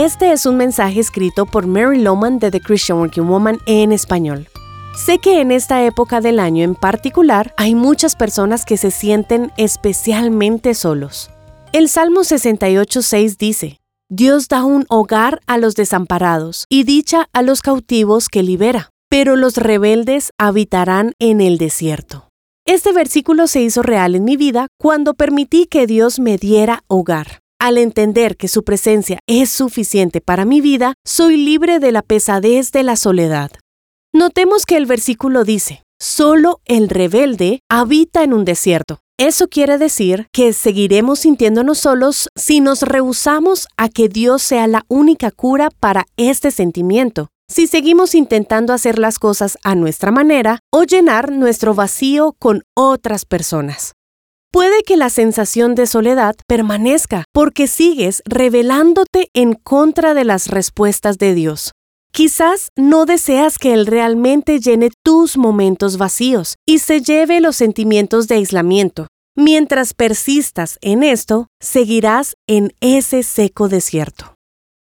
Este es un mensaje escrito por Mary Loman de The Christian Working Woman en español. Sé que en esta época del año en particular hay muchas personas que se sienten especialmente solos. El Salmo 68.6 dice, Dios da un hogar a los desamparados y dicha a los cautivos que libera, pero los rebeldes habitarán en el desierto. Este versículo se hizo real en mi vida cuando permití que Dios me diera hogar. Al entender que su presencia es suficiente para mi vida, soy libre de la pesadez de la soledad. Notemos que el versículo dice, solo el rebelde habita en un desierto. Eso quiere decir que seguiremos sintiéndonos solos si nos rehusamos a que Dios sea la única cura para este sentimiento, si seguimos intentando hacer las cosas a nuestra manera o llenar nuestro vacío con otras personas. Puede que la sensación de soledad permanezca porque sigues revelándote en contra de las respuestas de Dios. Quizás no deseas que Él realmente llene tus momentos vacíos y se lleve los sentimientos de aislamiento. Mientras persistas en esto, seguirás en ese seco desierto.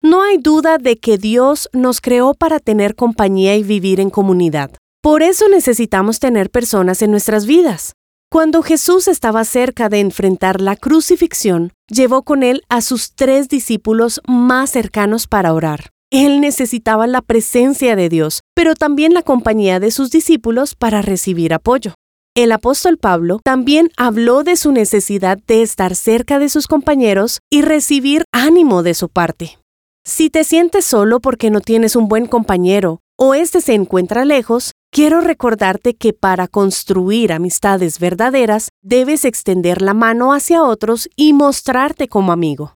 No hay duda de que Dios nos creó para tener compañía y vivir en comunidad. Por eso necesitamos tener personas en nuestras vidas. Cuando Jesús estaba cerca de enfrentar la crucifixión, llevó con él a sus tres discípulos más cercanos para orar. Él necesitaba la presencia de Dios, pero también la compañía de sus discípulos para recibir apoyo. El apóstol Pablo también habló de su necesidad de estar cerca de sus compañeros y recibir ánimo de su parte. Si te sientes solo porque no tienes un buen compañero o éste se encuentra lejos, quiero recordarte que para construir amistades verdaderas debes extender la mano hacia otros y mostrarte como amigo.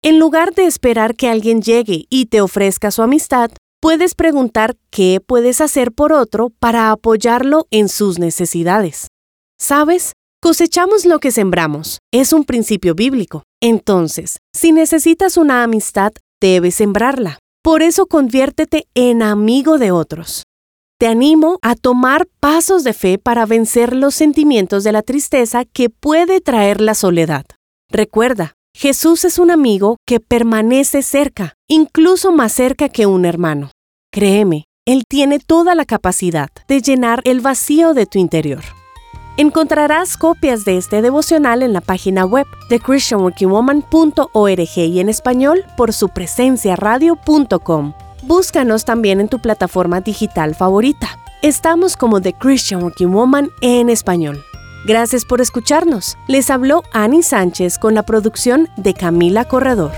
En lugar de esperar que alguien llegue y te ofrezca su amistad, puedes preguntar qué puedes hacer por otro para apoyarlo en sus necesidades. ¿Sabes? Cosechamos lo que sembramos. Es un principio bíblico. Entonces, si necesitas una amistad, debes sembrarla. Por eso conviértete en amigo de otros. Te animo a tomar pasos de fe para vencer los sentimientos de la tristeza que puede traer la soledad. Recuerda, Jesús es un amigo que permanece cerca, incluso más cerca que un hermano. Créeme, Él tiene toda la capacidad de llenar el vacío de tu interior. Encontrarás copias de este devocional en la página web de christianworkingwoman.org y en español por su presencia radio.com. Búscanos también en tu plataforma digital favorita. Estamos como The Christian Working Woman en español. Gracias por escucharnos. Les habló Annie Sánchez con la producción de Camila Corredor.